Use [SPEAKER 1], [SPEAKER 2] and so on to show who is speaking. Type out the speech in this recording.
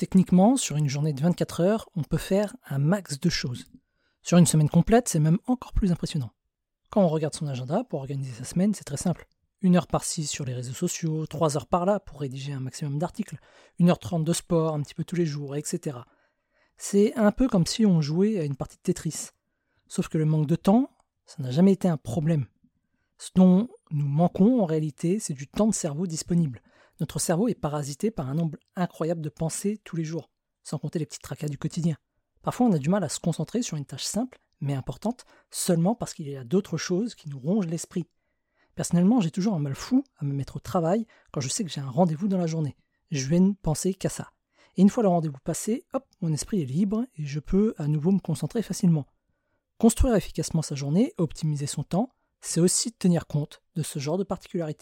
[SPEAKER 1] Techniquement, sur une journée de 24 heures, on peut faire un max de choses. Sur une semaine complète, c'est même encore plus impressionnant. Quand on regarde son agenda pour organiser sa semaine, c'est très simple. Une heure par-ci sur les réseaux sociaux, trois heures par-là pour rédiger un maximum d'articles, une heure trente de sport un petit peu tous les jours, etc. C'est un peu comme si on jouait à une partie de Tetris. Sauf que le manque de temps, ça n'a jamais été un problème. Ce dont nous manquons en réalité, c'est du temps de cerveau disponible. Notre cerveau est parasité par un nombre incroyable de pensées tous les jours, sans compter les petits tracas du quotidien. Parfois, on a du mal à se concentrer sur une tâche simple, mais importante, seulement parce qu'il y a d'autres choses qui nous rongent l'esprit. Personnellement, j'ai toujours un mal fou à me mettre au travail quand je sais que j'ai un rendez-vous dans la journée. Je vais ne penser qu'à ça. Et une fois le rendez-vous passé, hop, mon esprit est libre et je peux à nouveau me concentrer facilement. Construire efficacement sa journée, optimiser son temps, c'est aussi tenir compte de ce genre de particularité.